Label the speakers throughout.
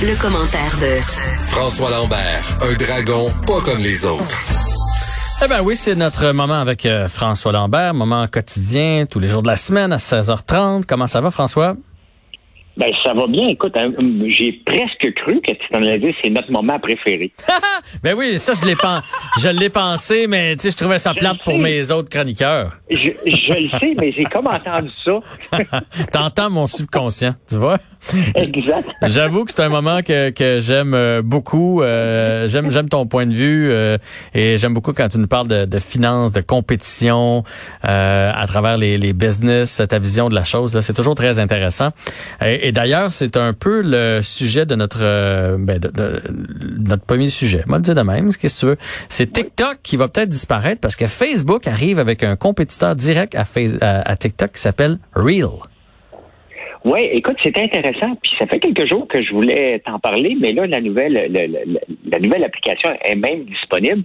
Speaker 1: Le, commentaire de
Speaker 2: François Lambert, un dragon pas comme les autres.
Speaker 3: Eh ben oui, c'est notre moment avec euh, François Lambert, moment quotidien, tous les jours de la semaine à 16h30. Comment ça va, François?
Speaker 4: Ben, ça va bien. Écoute, hein, j'ai presque cru que tu t'en allais dire c'est notre moment préféré.
Speaker 3: ben oui, ça, je l'ai pas, je l'ai pensé, mais tu sais, je trouvais ça
Speaker 4: Je
Speaker 3: plate pour mes autres chroniqueurs.
Speaker 4: Je, je le sais, mais j'ai comme entendu ça.
Speaker 3: T'entends mon subconscient, tu vois?
Speaker 4: exact.
Speaker 3: J'avoue que c'est un moment que, que j'aime euh, beaucoup. Euh, j'aime j'aime ton point de vue euh, et j'aime beaucoup quand tu nous parles de, de finances, de compétition euh, à travers les, les business, ta vision de la chose. C'est toujours très intéressant. Et, d'ailleurs, c'est un peu le sujet de notre euh, ben, de, de- notre premier sujet. Moi, le dire de même, qu'est-ce que tu veux? C'est TikTok qui va peut-être disparaître parce que Facebook arrive avec un compétiteur direct à, à TikTok qui s'appelle Reel.
Speaker 4: Oui, écoute, c'est intéressant. Puis ça fait quelques jours que je voulais t'en parler, mais là, la nouvelle, le- le- le- la nouvelle application est même disponible.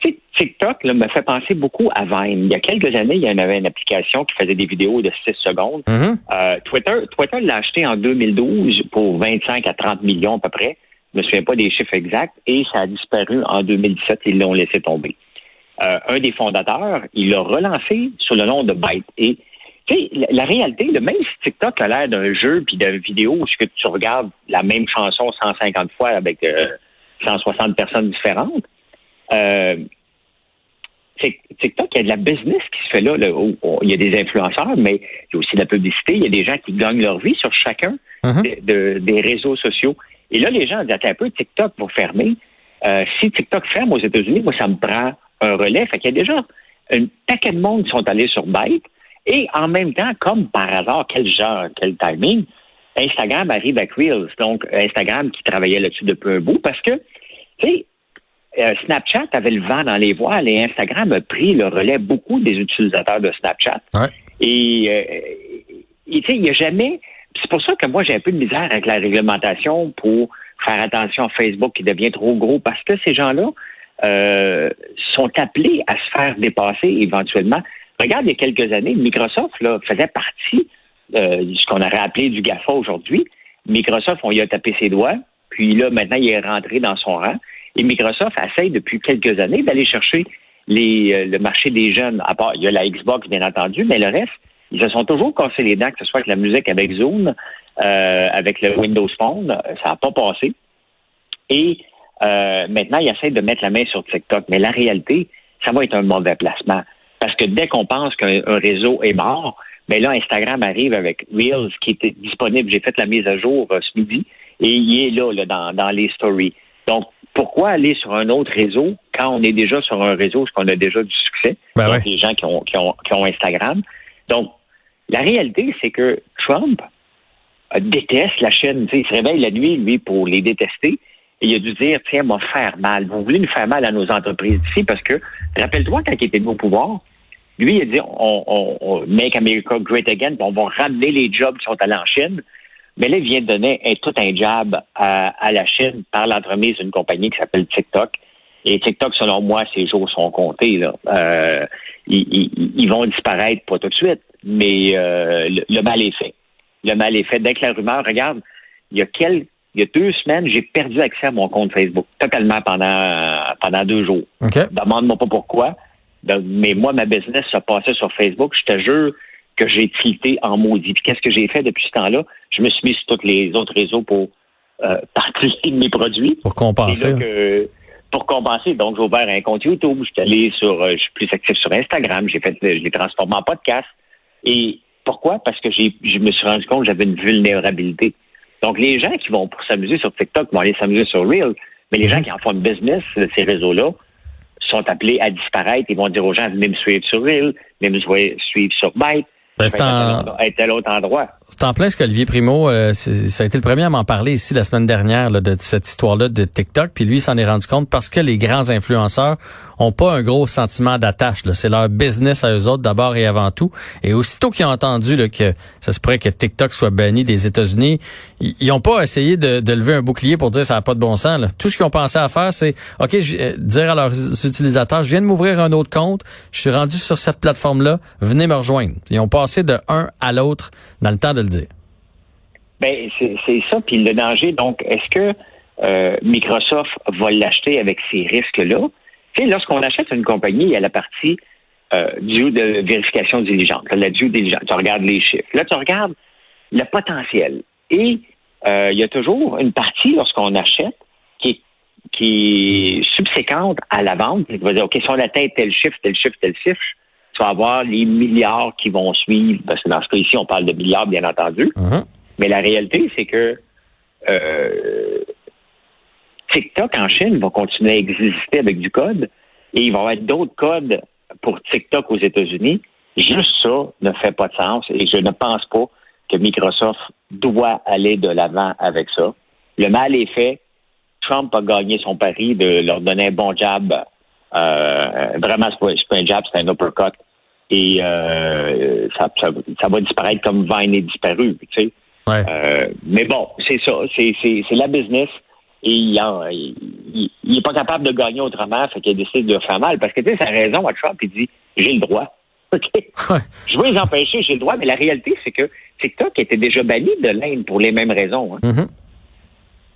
Speaker 4: Tu sais, TikTok là, me fait penser beaucoup à Vine. Il y a quelques années, il y en avait une application qui faisait des vidéos de 6 secondes.
Speaker 3: Mhm.
Speaker 4: Euh, Twitter, Twitter l'a acheté en 2012 pour 25 à 30 millions à peu près. Je me souviens pas des chiffres exacts. Et ça a disparu en 2017. Ils l'ont laissé tomber. Euh, un des fondateurs, il l'a relancé sous le nom de Byte. Et sais, la, la réalité, le même si TikTok a l'air d'un jeu puis d'une vidéo où que tu regardes la même chanson 150 fois avec euh, 160 personnes différentes, euh, Tik- TikTok, il y a de la business qui se fait là. là, où- où il y a des influenceurs, mais il y a aussi de la publicité. Il y a des gens qui gagnent leur vie sur chacun de- de- des réseaux sociaux. Et là, les gens disent, attends un peu, TikTok va fermer. Euh, si TikTok ferme aux États-Unis, moi, ça me prend un relais. Fait qu'il y a déjà un paquet de monde qui sont allés sur Byte. Et en même temps, comme par hasard, quel genre, quel timing, Instagram arrive avec Reels. Donc, Instagram qui travaillait là-dessus depuis un bout parce que, tu sais, euh, Snapchat avait le vent dans les voiles et Instagram a pris le relais beaucoup des utilisateurs de Snapchat.
Speaker 3: Ouais.
Speaker 4: Et, euh, et, tu sais, il n'y a jamais. C'est pour ça que moi, j'ai un peu de misère avec la réglementation pour faire attention à Facebook qui devient trop gros parce que ces gens-là euh, sont appelés à se faire dépasser éventuellement. Regarde, il y a quelques années, Microsoft là, faisait partie euh, de ce qu'on aurait appelé du GAFA aujourd'hui. Microsoft, on y a tapé ses doigts, puis là, maintenant, il est rentré dans son rang. Et Microsoft essaye depuis quelques années d'aller chercher les, euh, le marché des jeunes. À part, il y a la Xbox, bien entendu, mais le reste, ils se sont toujours cassés les dents, que ce soit avec la musique avec Zoom, euh, avec le Windows Phone, ça n'a pas passé. Et euh, maintenant, ils essayent de mettre la main sur TikTok. Mais la réalité, ça va être un mauvais placement. Parce que dès qu'on pense qu'un un réseau est mort, mais là, Instagram arrive avec Reels qui était disponible. J'ai fait la mise à jour euh, ce midi et il est là, là dans, dans les stories. Donc, pourquoi aller sur un autre réseau quand on est déjà sur un réseau, parce qu'on a déjà du succès?
Speaker 3: Ben ouais.
Speaker 4: les gens qui ont, qui, ont, qui ont Instagram. Donc, la réalité, c'est que Trump euh, déteste la chaîne. Il se réveille la nuit, lui, pour les détester. Et il a dû dire, tiens, m'a faire mal. Vous voulez nous faire mal à nos entreprises d'ici parce que, rappelle-toi, quand il était au pouvoir, lui, il a dit, on, on, on make America great again, on va ramener les jobs qui sont allés en Chine. Mais là, il vient de donner un- tout un job à, à la Chine par l'entremise d'une compagnie qui s'appelle TikTok. Et TikTok, selon moi, ses jours sont comptés. Là. Euh, ils, ils- ils vont disparaître pas tout de suite, mais euh, le, le mal est fait. Le mal est fait. Dès que la rumeur, regarde, il y a quelques il y a deux semaines, j'ai perdu accès à mon compte Facebook totalement pendant pendant deux jours.
Speaker 3: OK.
Speaker 4: Demande-moi pas pourquoi. De- mais moi, ma business se passait sur Facebook. Je te jure que j'ai tilté en maudit. Puis qu'est-ce que j'ai fait depuis ce temps-là? Je me suis mis sur tous les autres réseaux pour euh, de mes produits.
Speaker 3: Pour compenser.
Speaker 4: là que- pour compenser, donc j'ai ouvert un compte YouTube, je suis allé sur, euh, je suis plus actif sur Instagram, j'ai fait, je l'ai transformé en podcast. Et pourquoi? Parce que j'ai, je me suis rendu compte que j'avais une vulnérabilité. Donc les gens qui vont pour s'amuser sur TikTok vont aller s'amuser sur Reel, mais les gens qui en font une business de ces réseaux-là sont appelés à disparaître. Ils vont dire aux gens venez me suivre sur Reel, venez me suivre sur Byte,
Speaker 3: c'est en-
Speaker 4: à endroit.
Speaker 3: C'est en plein ce qu'Olivier Primo, euh, ça a été le premier à m'en parler ici la semaine dernière là, de cette histoire-là de TikTok. Puis lui, il s'en est rendu compte parce que les grands influenceurs ont pas un gros sentiment d'attache. C'est leur business à eux autres d'abord et avant tout. Et aussitôt qu'ils ont entendu là, que ça se pourrait que TikTok soit banni des États-Unis, ils ils ont pas essayé de, de lever un bouclier pour dire ça n'a pas de bon sens. là. Tout ce qu'ils ont pensé à faire, c'est OK, je- euh, dire à leurs utilisateurs, je viens de m'ouvrir un autre compte, je suis rendu sur cette plateforme-là, venez me rejoindre. Ils ont passé de un à l'autre dans le temps de le dire.
Speaker 4: Ben, c'est ça. Puis le danger, donc, est-ce que euh, Microsoft va l'acheter avec ces risques-là? Lorsqu'on achète une compagnie, il y a la partie euh, de vérification diligente, la due diligente. Tu regardes les chiffres. Là, tu regardes le potentiel. Et euh, il y a toujours une partie, lorsqu'on achète, qui est, qui subséquente à la vente. Tu vas dire, OK, si on atteint tel chiffre, tel chiffre, tel chiffre, tu vas avoir les milliards qui vont suivre. Parce que dans ce cas ici, on parle de milliards, bien entendu. Mais la réalité, c'est que euh, TikTok en Chine va continuer à exister avec du code et il va y avoir d'autres codes pour TikTok aux États-Unis. Juste ça ne fait pas de sens et je ne pense pas que Microsoft doit aller de l'avant avec ça. Le mal est fait. Trump a gagné son pari de leur donner un bon jab. Euh, vraiment, c'est pas un jab, c'est un uppercut. Et euh, ça, ça, ça va disparaître comme Vine est disparu. Tu sais.
Speaker 3: Ouais.
Speaker 4: Euh, mais bon, c'est ça. C'est, c'est, c'est la business. Et il, en- il, il- il est pas capable de gagner autrement, fait qu'il a décidé de faire mal. Parce que, tu sais, sa raison à Trump, il dit j'ai le droit. OK?
Speaker 3: Ouais.
Speaker 4: Je veux les empêcher, j'ai le droit. Mais la réalité, c'est que TikTok était déjà banni de l'Inde pour les mêmes raisons. hein.
Speaker 3: Mhm.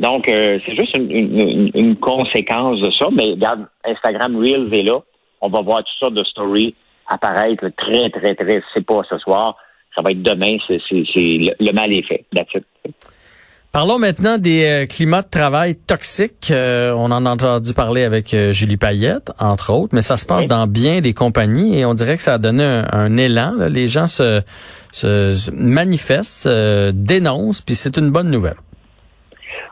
Speaker 4: Donc, euh, c'est juste une, une- une- une conséquence de ça. Mais regarde, Instagram Reels est là. On va voir toutes sortes de stories apparaître très, très, très. C'est pas ce soir. Ça va être demain. C'est, c'est, c'est- le, le mal est fait. That's it.
Speaker 3: Parlons maintenant des euh, climats de travail toxiques. Euh, on en a entendu parler avec euh, Julie Payette, entre autres, mais ça se passe
Speaker 4: Oui.
Speaker 3: dans bien des compagnies et on dirait que ça a donné un, un élan. là. Les gens se, se, se manifestent, se dénoncent, puis c'est une bonne nouvelle.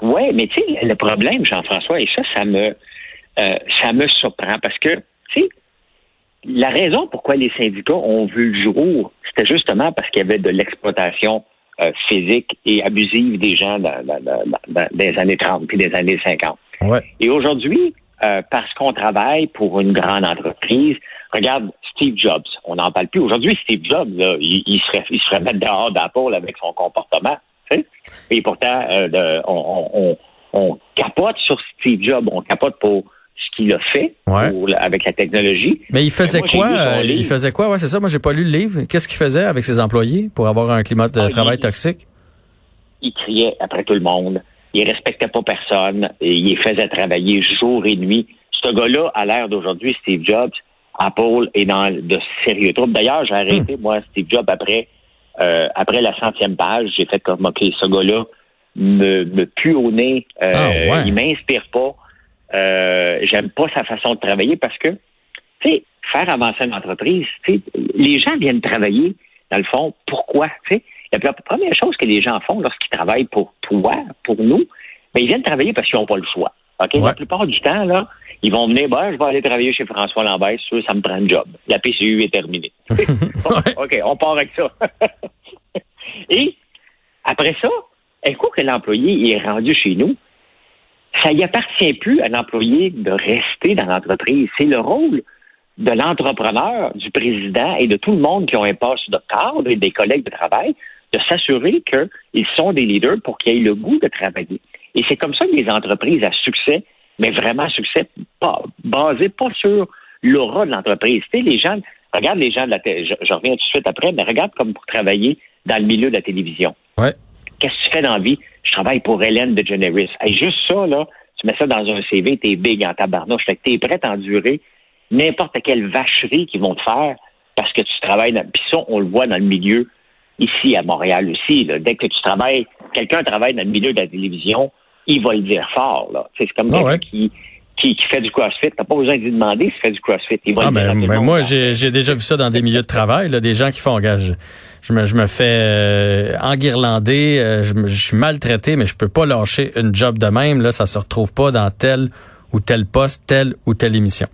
Speaker 4: Oui, mais tu sais, le problème, Jean-François, et ça, ça me, ça me surprend parce que, tu sais, la raison pourquoi les syndicats ont vu le jour, c'était justement parce qu'il y avait de l'exploitation euh, physique et abusive des gens dans, dans- dans- dans- dans les années 30 puis des années 50.
Speaker 3: Ouais.
Speaker 4: Et aujourd'hui, euh, parce qu'on travaille pour une grande entreprise, regarde Steve Jobs, on n'en parle plus. Aujourd'hui, Steve Jobs, là, il, il serait, il serait mettre dehors d'Apple avec son comportement. Et pourtant, euh, on- on- on capote sur Steve Jobs, on capote pour ce qu'il a fait
Speaker 3: Ouais.
Speaker 4: pour- avec la technologie.
Speaker 3: Mais il faisait
Speaker 4: moi,
Speaker 3: quoi euh, Il faisait quoi? Ouais, c'est ça. Moi, j'ai pas lu le livre. Qu'est-ce qu'il faisait avec ses employés pour avoir un climat de
Speaker 4: Ah, il-
Speaker 3: travail toxique?
Speaker 4: Il criait après tout le monde. Il respectait pas personne. Et il les faisait travailler jour et nuit. Ce gars-là, à l'ère d'aujourd'hui, Steve Jobs, Apple est dans de sérieux troubles. D'ailleurs, j'ai arrêté,
Speaker 3: Hmm.
Speaker 4: moi, Steve Jobs, après, euh, après la centième page. J'ai fait comme, OK, ce gars-là me, me pue au nez. Euh,
Speaker 3: Ah, ouais.
Speaker 4: Il m'inspire pas. Euh, J'aime pas sa façon de travailler parce que, tu sais, faire avancer une entreprise, tu sais, les gens viennent travailler, dans le fond, pourquoi? Tu sais, la première chose que les gens font lorsqu'ils travaillent pour toi, pour nous, ben, ils viennent travailler parce qu'ils n'ont pas le choix. OK?
Speaker 3: Ouais.
Speaker 4: La plupart du temps, là, ils vont venir, ben, je vais aller travailler chez François Lambert, sûr, ça me prend un job. La PCU est terminée. Bon, OK, on part avec ça. Et après ça, un coup que l'employé est rendu chez nous, ça y appartient plus à l'employé de rester dans l'entreprise. C'est le rôle de l'entrepreneur, du président et de tout le monde qui ont un poste de cadre et des collègues de travail de s'assurer qu'ils sont des leaders pour qu'ils aient le goût de travailler. Et c'est comme ça que les entreprises à succès, mais vraiment à succès, pas, basé pas sur l'aura de l'entreprise. Tu sais, les gens, regarde les gens de la télé, je, je reviens tout de suite après, mais regarde comme pour travailler dans le milieu de la télévision.
Speaker 3: Ouais.
Speaker 4: Qu'est-ce que tu fais dans la vie? Je travaille pour Hélène DeGeneres. Hey, juste ça, là, tu mets ça dans un CV, t'es big en tabarnouche. Fait que t'es prêt à endurer n'importe quelle vacherie qu'ils vont te faire parce que tu travailles dans... Puis ça, on le voit dans le milieu ici à Montréal aussi. là. Dès que tu travailles, quelqu'un travaille dans le milieu de la télévision, il va le dire fort. Là. C'est comme quelqu'un
Speaker 3: ouais.
Speaker 4: qui, qui, qui fait du CrossFit. T'as pas besoin de lui demander s'il fait du CrossFit. Il va
Speaker 3: Ah ben, ben moi j'ai j'ai déjà vu ça dans des milieux de travail, là, des gens qui font gage. Je, me je me fais euh, enguirlander, euh, je, je suis maltraité, mais je peux pas lâcher une job de même. Là, ça se retrouve pas dans tel ou tel poste, telle ou telle émission.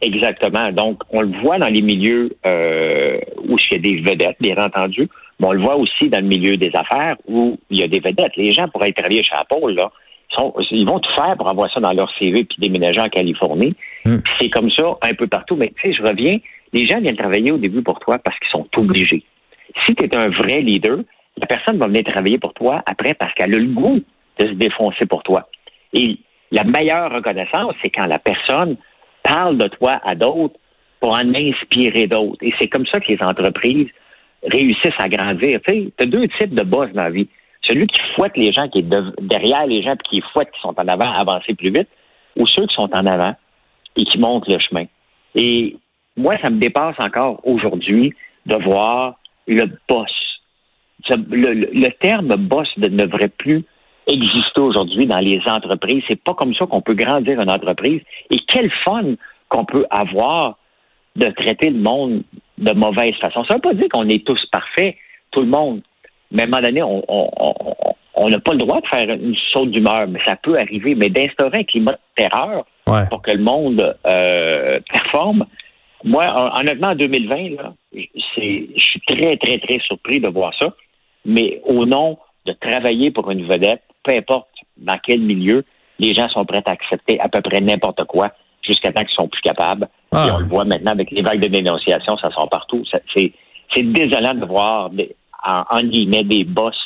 Speaker 4: Exactement. Donc, on le voit dans les milieux euh, où il y a des vedettes, bien entendu, Mais on le voit aussi dans le milieu des affaires où il y a des vedettes. Les gens pourraient travailler chez Apple, là. Sont, ils vont tout faire pour avoir ça dans leur CV puis déménager en Californie.
Speaker 3: Hmm.
Speaker 4: C'est comme ça un peu partout. Mais tu sais, je reviens, les gens viennent travailler au début pour toi parce qu'ils sont obligés. Si tu es un vrai leader, la personne va venir travailler pour toi après parce qu'elle a le goût de se défoncer pour toi. Et la meilleure reconnaissance, c'est quand la personne parle de toi à d'autres pour en inspirer d'autres. Et c'est comme ça que les entreprises réussissent à grandir. Tu as deux types de boss dans la vie. Celui qui fouette les gens, qui est derrière les gens, puis qui fouette qui sont en avant, avancer plus vite, ou ceux qui sont en avant et qui montent le chemin. Et moi, ça me dépasse encore aujourd'hui de voir le boss. Le, le terme boss ne devrait plus exister aujourd'hui dans les entreprises. C'est pas comme ça qu'on peut grandir une entreprise. Et quel fun qu'on peut avoir de traiter le monde de mauvaise façon. Ça veut pas dire qu'on est tous parfaits, tout le monde. Mais à un moment donné, on n'a pas le droit de faire une saute d'humeur, mais ça peut arriver. Mais d'instaurer un climat de terreur pour que le monde euh, performe, moi, honnêtement, en 2020, là, je suis très, très, très surpris de voir ça. Mais au nom de travailler pour une vedette, peu importe dans quel milieu, les gens sont prêts à accepter à peu près n'importe quoi jusqu'à temps qu'ils sont plus capables. Ah. Et on le voit maintenant avec les vagues de dénonciation, ça sort partout. C'est, désolant de voir, des, en, guillemets, des boss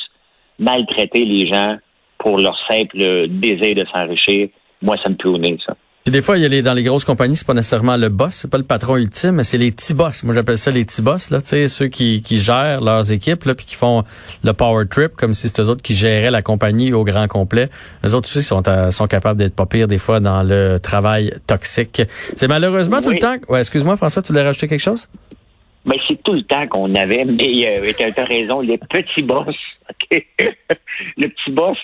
Speaker 4: maltraiter les gens pour leur simple désir de s'enrichir. Moi, ça me pue au nez, ça
Speaker 3: des fois, il y a les, dans les grosses compagnies, c'est pas nécessairement le boss, c'est pas le patron ultime, mais c'est les petits boss. Moi, j'appelle ça les petits boss, là, tu sais, ceux qui, qui gèrent leurs équipes, là, puis qui font le power trip, comme si c'était eux autres qui géraient la compagnie au grand complet. Les autres, tu sais, sont, sont capables d'être pas pires des fois dans le travail toxique. C'est malheureusement tout le temps. Ouais, excuse-moi, François, tu voulais rajouter quelque chose?
Speaker 4: Mais c'est tout le temps qu'on avait, mais euh, tu as raison, les petits boss. le petit boss,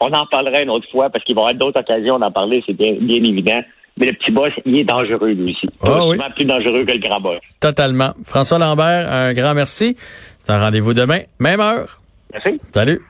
Speaker 4: on en parlera une autre fois parce qu'il va y avoir d'autres occasions d'en parler, c'est bien, bien évident. Mais le petit boss, il est dangereux, lui aussi.
Speaker 3: Ah, oui.
Speaker 4: plus dangereux que le grand boss.
Speaker 3: Totalement. François Lambert, un grand merci. C'est un rendez-vous demain, même heure.
Speaker 4: Merci.
Speaker 3: Salut.